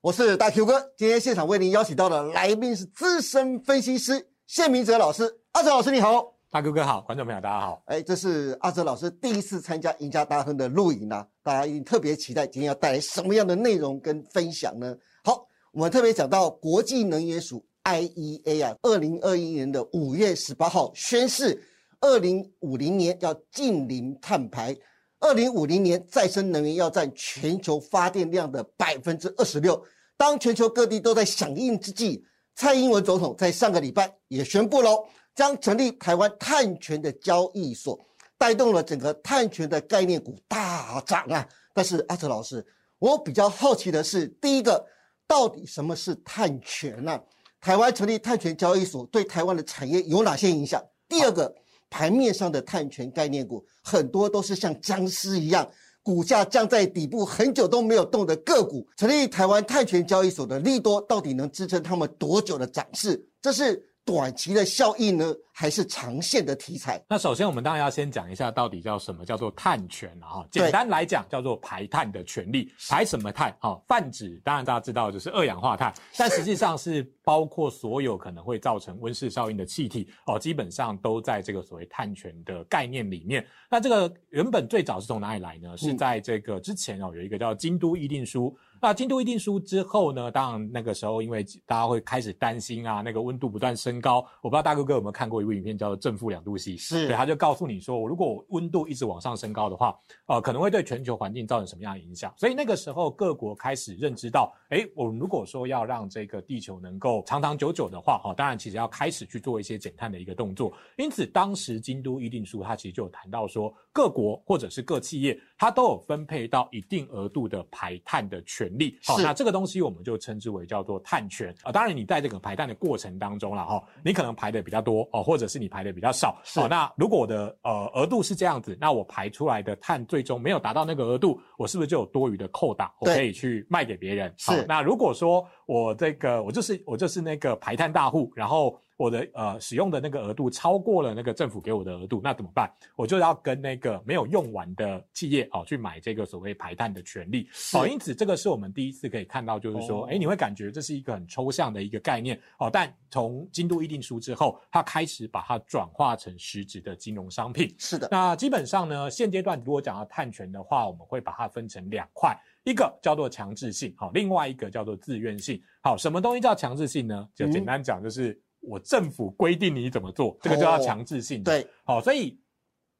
我是大 Q 哥，今天现场为您邀请到的来宾是资深分析师谢明哲老师。阿哲老师你好，大 Q 哥好，观众朋友大家好。哎，这是阿哲老师第一次参加《赢家大亨》的录影啊，大家一定特别期待今天要带来什么样的内容跟分享呢？好，我们特别讲到国际能源署 IEA 啊，二零二一年的五月十八号宣誓，二零五零年要近零碳排。二零五零年，再生能源要占全球发电量的百分之二十六。当全球各地都在响应之际，蔡英文总统在上个礼拜也宣布了，将成立台湾碳权的交易所，带动了整个碳权的概念股大涨啊。但是阿哲老师，我比较好奇的是，第一个，到底什么是碳权呢？台湾成立碳权交易所对台湾的产业有哪些影响？第二个。盘面上的碳权概念股很多都是像僵尸一样，股价降在底部很久都没有动的个股。成立台湾碳权交易所的利多到底能支撑他们多久的涨势？这是。短期的效益呢，还是长线的题材？那首先我们当然要先讲一下，到底叫什么叫做碳权了哈。简单来讲，叫做排碳的权利。排什么碳？哈，泛指当然大家知道就是二氧化碳，但实际上是包括所有可能会造成温室效应的气体哦，基本上都在这个所谓碳权的概念里面。那这个原本最早是从哪里来呢？是在这个之前哦，有一个叫京都议定书。那京都议定书之后呢？当然那个时候，因为大家会开始担心啊，那个温度不断升高。我不知道大哥哥有没有看过一部影片，叫做《正负两度 C》。是，对，他就告诉你说，如果温度一直往上升高的话，呃，可能会对全球环境造成什么样的影响？所以那个时候各国开始认知到，哎，我如果说要让这个地球能够长长久久的话，哈，当然其实要开始去做一些减碳的一个动作。因此，当时京都议定书它其实就有谈到说，各国或者是各企业，它都有分配到一定额度的排碳的权利。好，那这个。东西我们就称之为叫做碳权啊，当然你在这个排碳的过程当中了哈，你可能排的比较多哦，或者是你排的比较少哦。那如果我的呃额度是这样子，那我排出来的碳最终没有达到那个额度，我是不是就有多余的扣打，我可以去卖给别人？是。那如果说我这个我就是我就是那个排碳大户，然后。我的呃使用的那个额度超过了那个政府给我的额度，那怎么办？我就要跟那个没有用完的企业哦去买这个所谓排碳的权利哦。因此，这个是我们第一次可以看到，就是说，哎，你会感觉这是一个很抽象的一个概念哦。但从京都议定书之后，它开始把它转化成实质的金融商品。是的。那基本上呢，现阶段如果讲到碳权的话，我们会把它分成两块，一个叫做强制性，好，另外一个叫做自愿性。好，什么东西叫强制性呢？就简单讲，就是。我政府规定你怎么做，这个就要强制性。对，好，所以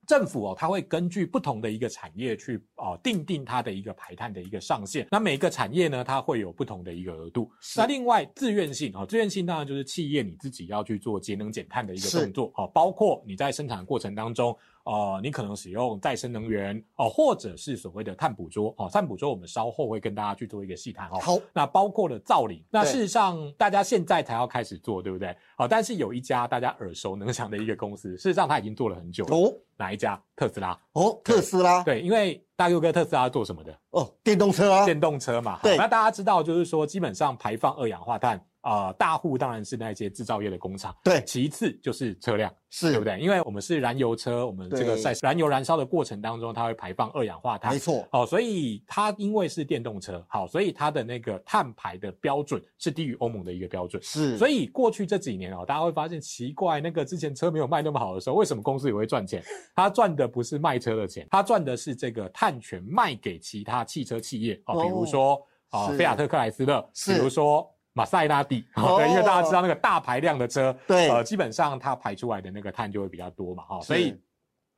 政府哦，它会根据不同的一个产业去哦定定它的一个排碳的一个上限。那每个产业呢，它会有不同的一个额度。那另外自愿性哦，自愿性当然就是企业你自己要去做节能减碳的一个动作。好，包括你在生产过程当中。哦，你可能使用再生能源哦，或者是所谓的碳捕捉哦，碳捕捉我们稍后会跟大家去做一个细谈哦。好，那包括了造林，那事实上大家现在才要开始做，对不对？好，但是有一家大家耳熟能详的一个公司，事实上它已经做了很久哦。哪一家？特斯拉哦，特斯拉对，因为大哥哥特斯拉做什么的？哦，电动车啊，电动车嘛。对，那大家知道就是说，基本上排放二氧化碳。啊，大户当然是那些制造业的工厂，对，其次就是车辆，是对不对？因为我们是燃油车，我们这个在燃油燃烧的过程当中，它会排放二氧化碳，没错。好，所以它因为是电动车，好，所以它的那个碳排的标准是低于欧盟的一个标准，是。所以过去这几年哦，大家会发现奇怪，那个之前车没有卖那么好的时候，为什么公司也会赚钱？它赚的不是卖车的钱，它赚的是这个碳权卖给其他汽车企业哦，比如说啊，菲亚特克莱斯勒，比如说。马赛拉蒂，对，因为大家知道那个大排量的车，对，呃，基本上它排出来的那个碳就会比较多嘛，哈，所以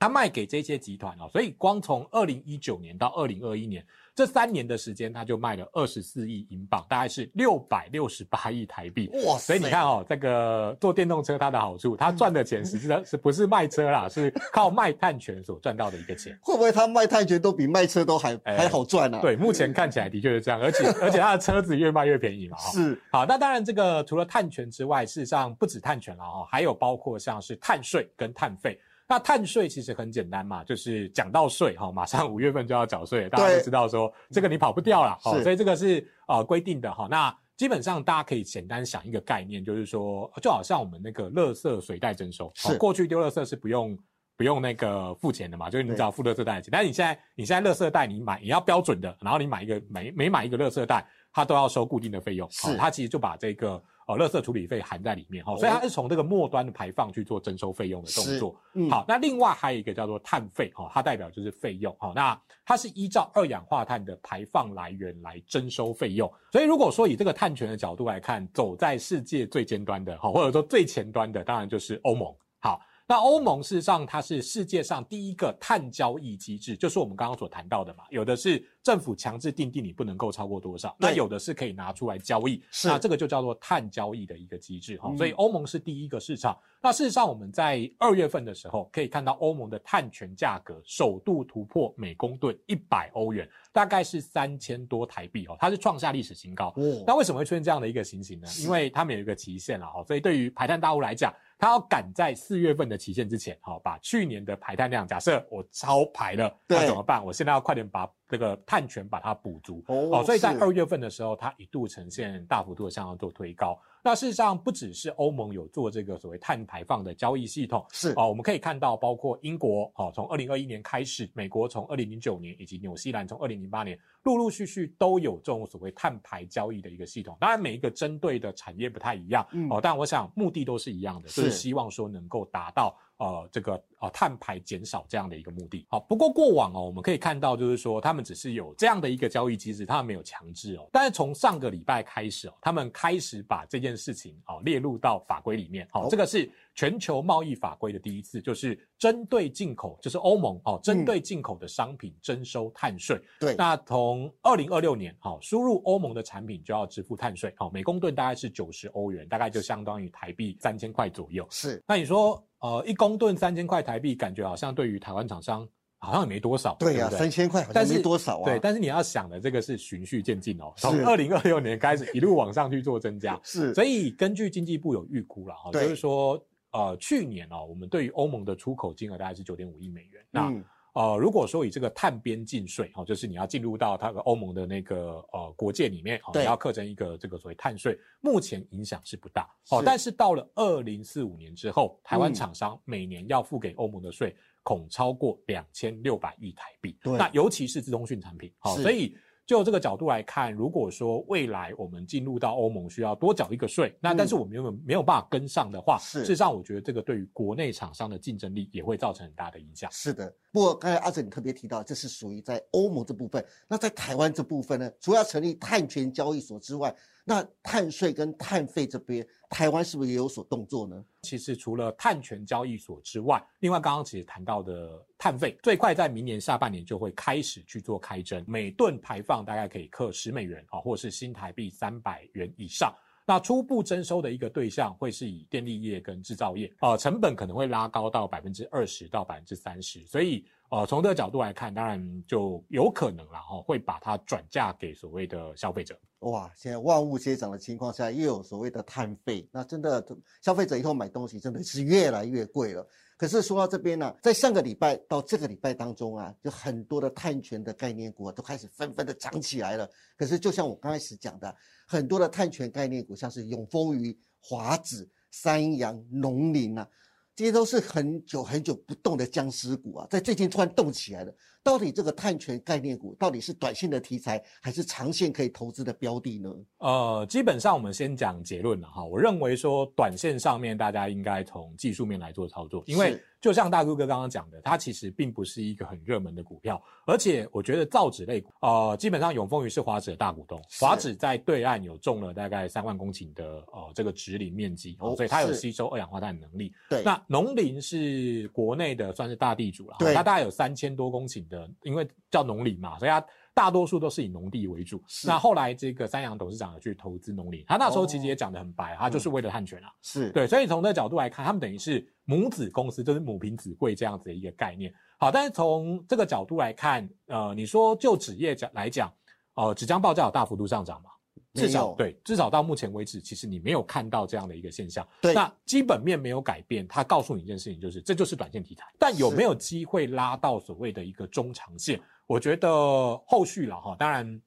它卖给这些集团哦，所以光从二零一九年到二零二一年。这三年的时间，他就卖了二十四亿英镑，大概是六百六十八亿台币。哇！所以你看哦，这个做电动车它的好处，它赚的钱实际上是不是卖车啦，是靠卖碳权所赚到的一个钱。会不会他卖碳权都比卖车都还还好赚呢？对，目前看起来的确是这样，而且而且他的车子越卖越便宜嘛。是。好，那当然这个除了碳权之外，事实上不止碳权了哦，还有包括像是碳税跟碳费。那碳税其实很简单嘛，就是讲到税哈，马上五月份就要缴税，大家就知道说这个你跑不掉了，好，所以这个是呃规定的哈。那基本上大家可以简单想一个概念，就是说就好像我们那个垃圾水袋征收，是过去丢垃圾是不用。不用那个付钱的嘛，就是你只要付垃圾袋的钱。但是你现在你现在垃圾袋你买你要标准的，然后你买一个每每买一个垃圾袋，它都要收固定的费用。是它其实就把这个。哦，垃圾处理费含在里面哈，所以它是从这个末端的排放去做征收费用的动作。嗯好，那另外还有一个叫做碳费哈，它代表就是费用哈。那它是依照二氧化碳的排放来源来征收费用。所以如果说以这个碳权的角度来看，走在世界最尖端的哈，或者说最前端的，当然就是欧盟。好。那欧盟事实上它是世界上第一个碳交易机制，就是我们刚刚所谈到的嘛，有的是政府强制定定你不能够超过多少，那有的是可以拿出来交易，那这个就叫做碳交易的一个机制哈、嗯所以欧盟是第一个市场。那事实上我们在二月份的时候可以看到欧盟的碳权价格首度突破每公吨一百欧元，大概是三千多台币哦，它是创下历史新高。哦，那为什么会出现这样的一个情形呢？因为他们有一个期限了哈，所以对于排碳大户来讲，他要赶在四月份的期限之前，哦，把去年的排碳量，假设我超排了，那怎么办？我现在要快点把这个碳权把它补足。哦哦，所以在是二月份的时候，它一度呈现大幅度的向上做推高。那事实上，不只是欧盟有做这个所谓碳排放的交易系统，是啊，我们可以看到，包括英国，哦，从二零二一年开始，美国从二零零九年，以及纽西兰从二零零八年，陆陆续续都有这种所谓碳排交易的一个系统。当然，每一个针对的产业不太一样，嗯哦，但我想目的都是一样的，就是是希望说能够达到呃这个呃碳排减少这样的一个目的。好，不过过往哦，我们可以看到，就是说他们只是有这样的一个交易机制，他们没有强制哦。但是从上个礼拜开始哦，他们开始把这件事情哦列入到法规里面。好、哦这个是全球贸易法规的第一次，就是针对进口，就是欧盟哦，针对进口的商品征收碳税。对，那从二零二六年，好、输入欧盟的产品就要支付碳税，好、每公吨大概是九十欧元，大概就相当于台币三千块左右。是那你说，呃，一公吨三千块台币，感觉好像对于台湾厂商好像也没多少，对呀，不对三千块好像但是没多少啊。对，但是你要想的这个是循序渐进哦，从二零二六年开始一路往上去做增加，是，所以根据经济部有预估了哈，就是说，呃，去年哦，我们对于欧盟的出口金额大概是九点五亿美元，那。嗯呃，如果说以这个碳边境税，哦，就是你要进入到它的欧盟的那个呃国界里面，哦，你要课征一个这个所谓碳税，目前影响是不大，哦是，但是到了二零四五年之后，台湾嗯。厂商每年要付给欧盟的税恐超过两千六百亿台币，对。那尤其是自通讯产品，好、是。所以。就这个角度来看，如果说未来我们进入到欧盟需要多缴一个税，那嗯但是我们没有没有办法跟上的话，是事实上我觉得这个对于国内厂商的竞争力也会造成很大的影响。是的，不过刚才阿哲你特别提到，这是属于在欧盟这部分。那在台湾这部分呢，除了要成立碳权交易所之外，那碳税跟碳费这边，台湾是不是也有所动作呢？其实除了碳权交易所之外，另外刚刚其实谈到的碳费，最快在明年下半年就会开始去做开征，每吨排放大概可以克十美元啊，或者是新台币三百元以上。那初步征收的一个对象会是以电力业跟制造业，呃，成本可能会拉高到百分之二十到百分之三十，所以呃，从这个角度来看，当然就有可能了哈，会把它转嫁给所谓的消费者。哇，现在万物皆涨的情况下，又有所谓的碳费，那真的消费者以后买东西真的是越来越贵了。可是说到这边呢、在上个礼拜到这个礼拜当中啊，有很多的碳权的概念股啊，都开始纷纷的涨起来了。可是就像我刚开始讲的，很多的碳权概念股，像是永丰鱼、华子、三洋、农林啊，这些都是很久很久不动的僵尸股啊，在最近突然动起来了。到底这个碳权概念股到底是短线的题材，还是长线可以投资的标的呢？呃，基本上我们先讲结论了哈。我认为说，短线上面大家应该从技术面来做操作，因为就像大哥哥刚刚讲的，它其实并不是一个很热门的股票，而且我觉得造纸类股，呃，基本上永丰鱼是华指的大股东，华指在对岸有种了大概三万公顷的呃这个植林面积，哦哦，所以它有吸收二氧化碳的能力。对，那农林是国内的算是大地主了，对它大概有三千多公顷的，因为叫农林嘛，所以它大多数都是以农地为主。是那后来这个三洋董事长有去投资农林，他那时候其实哦也讲得很白，他就是为了碳权啊。是对，所以从这个角度来看，他们等于是母子公司，就是母凭子贵这样子的一个概念。好，但是从这个角度来看，呃，你说就纸业讲来讲，呃，纸浆报价有大幅度上涨嘛？至少对，至少到目前为止，其实你没有看到这样的一个现象。对那基本面没有改变，它告诉你一件事情，就是这就是短线题材。但有没有机会拉到所谓的一个中长线？我觉得后续了哈，当然。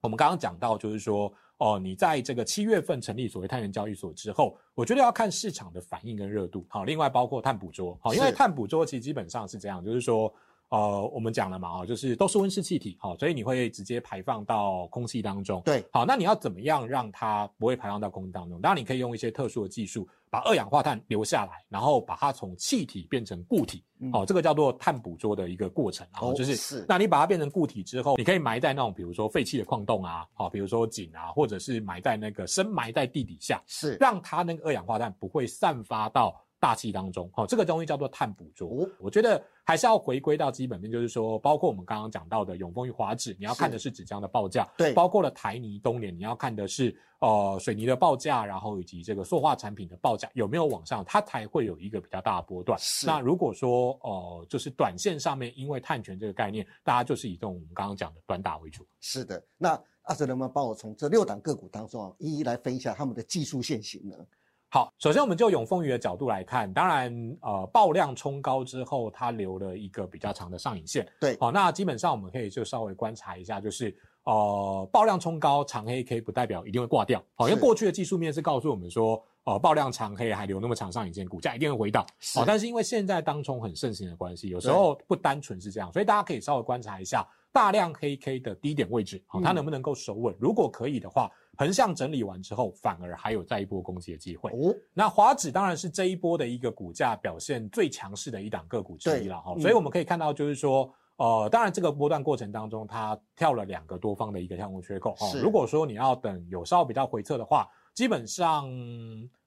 我们刚刚讲到，就是说，哦，你在这个七月份成立所谓碳源交易所之后，我觉得要看市场的反应跟热度。好，另外包括碳捕捉，好，因为是碳捕捉其实基本上是这样，就是说。呃，我们讲了嘛，哦，就是都是温室气体，好，所以你会直接排放到空气当中。对，好，那你要怎么样让它不会排放到空气当中？当然，你可以用一些特殊的技术，把二氧化碳留下来，然后把它从气体变成固体。嗯好、这个叫做碳捕捉的一个过程。然后哦就是，是那你把它变成固体之后，你可以埋在那种比如说废弃的矿洞啊，好、比如说井啊，或者是埋在那个深埋在地底下，是让它那个二氧化碳不会散发到大气当中。好、这个东西叫做碳捕捉。哦我觉得还是要回归到基本面，就是说，包括我们刚刚讲到的永丰与华指，你要看的是纸浆的报价，对包括了台泥、东联，你要看的是呃水泥的报价，然后以及这个塑化产品的报价有没有往上，它才会有一个比较大的波段。是那如果说呃，就是短线上面，因为碳权这个概念，大家就是以这种我们刚刚讲的短打为主。是的。那阿哲能不能帮我从这六档个股当中啊，一一来分一下他们的技术线型呢？好，首先我们就永丰鱼的角度来看，当然，呃，爆量冲高之后，它留了一个比较长的上影线。对好，那基本上我们可以就稍微观察一下，就是呃，爆量冲高长黑 K 不代表一定会挂掉。好，因为是过去的技术面是告诉我们说，呃，爆量长黑还留那么长上影线，股价一定会回档。是好，但是因为现在当冲很盛行的关系，有时候不单纯是这样，所以大家可以稍微观察一下大量黑 K 的低点位置，好，它嗯能不能够守稳？如果可以的话，横向整理完之后，反而还有再一波攻击的机会。哦，那华指当然是这一波的一个股价表现最强势的一档个股之一了哈，所以我们可以看到就是说。呃，当然，这个波段过程当中，它跳了两个多方的一个跳空缺口哦是。如果说你要等有稍微比较回撤的话，基本上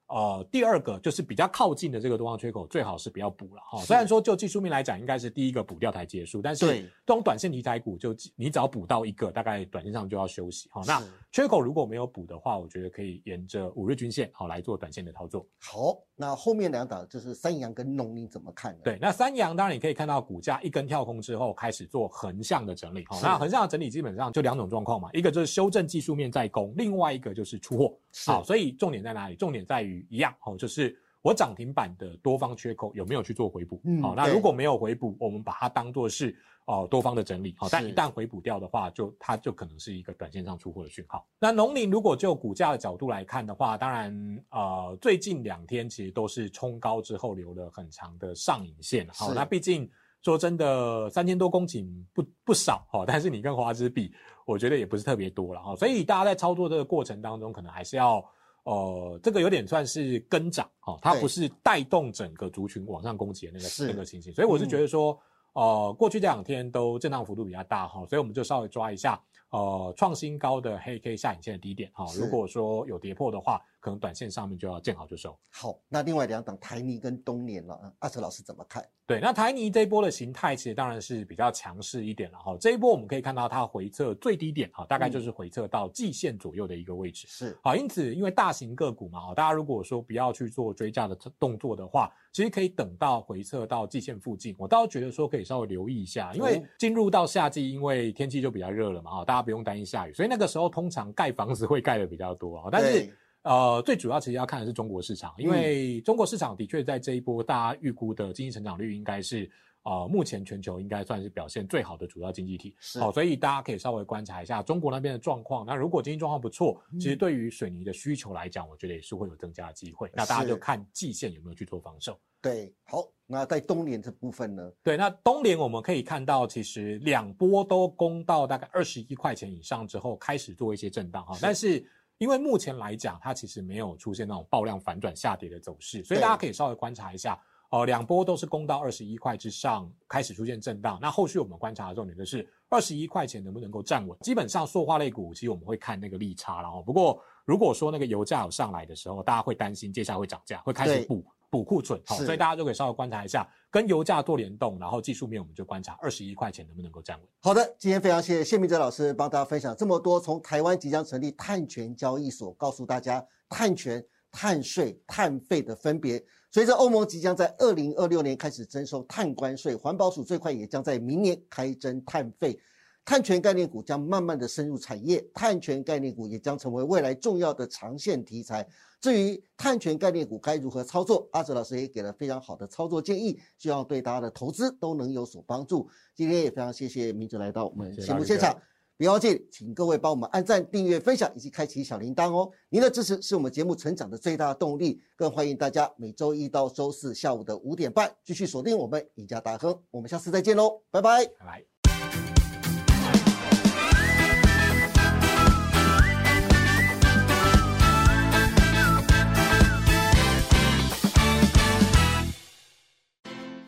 呃第二个就是比较靠近的这个多方缺口，最好是不要补了哈。虽然说就技术面来讲，应该是第一个补掉才结束，但是对这种短线题材股就你只要补到一个，大概短线上就要休息哈。那是缺口如果没有补的话，我觉得可以沿着五日均线好来做短线的操作。好，那后面两档就是三阳跟农林怎么看呢？，对，那三阳当然你可以看到股价一根跳空之后开始做横向的整理。好、是那横向的整理基本上就两种状况嘛，一个就是修正技术面在攻，另外一个就是出货。是好，所以重点在哪里？重点在于一样，哦，就是我涨停板的多方缺口有没有去做回补？嗯好、那如果没有回补，我们把它当做是哦、多方的整理。好、但一旦回补掉的话，就它就可能是一个短线上出货的讯号。那农林如果就股价的角度来看的话，当然呃最近两天其实都是冲高之后留了很长的上影线。好、是那毕竟。说真的，三千多公顷不不少哈、哦，但是你跟华资比，我觉得也不是特别多了哈、哦，所以大家在操作这个过程当中，可能还是要呃，这个有点算是跟涨哈、哦，它不是带动整个族群往上攻击的那个那个情形，所以我是觉得说，呃，过去这两天都震荡幅度比较大哈、所以我们就稍微抓一下呃创新高的黑 K 下影线的低点哈、是如果说有跌破的话，可能短线上面就要见好就收。好，那另外两档台泥跟东联了，啊阿哲老师怎么看？对，那台泥这一波的形态其实当然是比较强势一点了哈。这一波我们可以看到它回撤最低点哈，大概就是回撤到季线左右的一个位置。是好，因此因为大型个股嘛，哈，大家如果说不要去做追价的动作的话，其实可以等到回撤到季线附近，我倒觉得说可以稍微留意一下，因为哦进入到夏季，因为天气就比较热了嘛，哈，大家不用担心下雨，所以那个时候通常盖房子会盖的比较多啊，但是。呃，最主要其实要看的是中国市场，因为中国市场的确在这一波大家预估的经济成长率应该是呃目前全球应该算是表现最好的主要经济体。是好、所以大家可以稍微观察一下中国那边的状况。那如果经济状况不错，嗯其实对于水泥的需求来讲，我觉得也是会有增加的机会。那大家就看季线有没有去做防守。对，好，那在东联这部分呢？对，那东联我们可以看到，其实两波都攻到大概二十一块钱以上之后，开始做一些震荡哈。但是因为目前来讲，它其实没有出现那种爆量反转下跌的走势，所以大家可以稍微观察一下。呃，两波都是攻到二十一块之上，开始出现震荡。那后续我们观察的重点就是二十一块钱能不能够站稳。基本上塑化类股，其实我们会看那个利差，然后不过如果说那个油价有上来的时候，大家会担心接下来会涨价，会开始对补补库存，好、是所以大家就可以稍微观察一下，跟油价做联动，然后技术面我们就观察二十一块钱能不能够站稳。好的，今天非常谢谢谢明哲老师帮大家分享这么多，从台湾即将成立碳权交易所，告诉大家碳权、碳税、碳费的分别。随着欧盟即将在二零二六年开始征收碳关税，环保署最快也将在明年开征碳费。碳权概念股将慢慢的深入产业，碳权概念股也将成为未来重要的长线题材。至于碳权概念股该如何操作，阿哲老师也给了非常好的操作建议，希望对大家的投资都能有所帮助。今天也非常谢谢明哲来到我们节目现场大家。别忘记，请各位帮我们按赞、订阅、分享以及开启小铃铛哦。您的支持是我们节目成长的最大动力。更欢迎大家每周一到周四下午的五点半继续锁定我们赢家大亨。我们下次再见喽，拜拜，拜拜。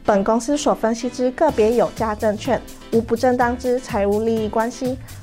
本公司所分析之个别有价证券，无不正当之财务利益关系。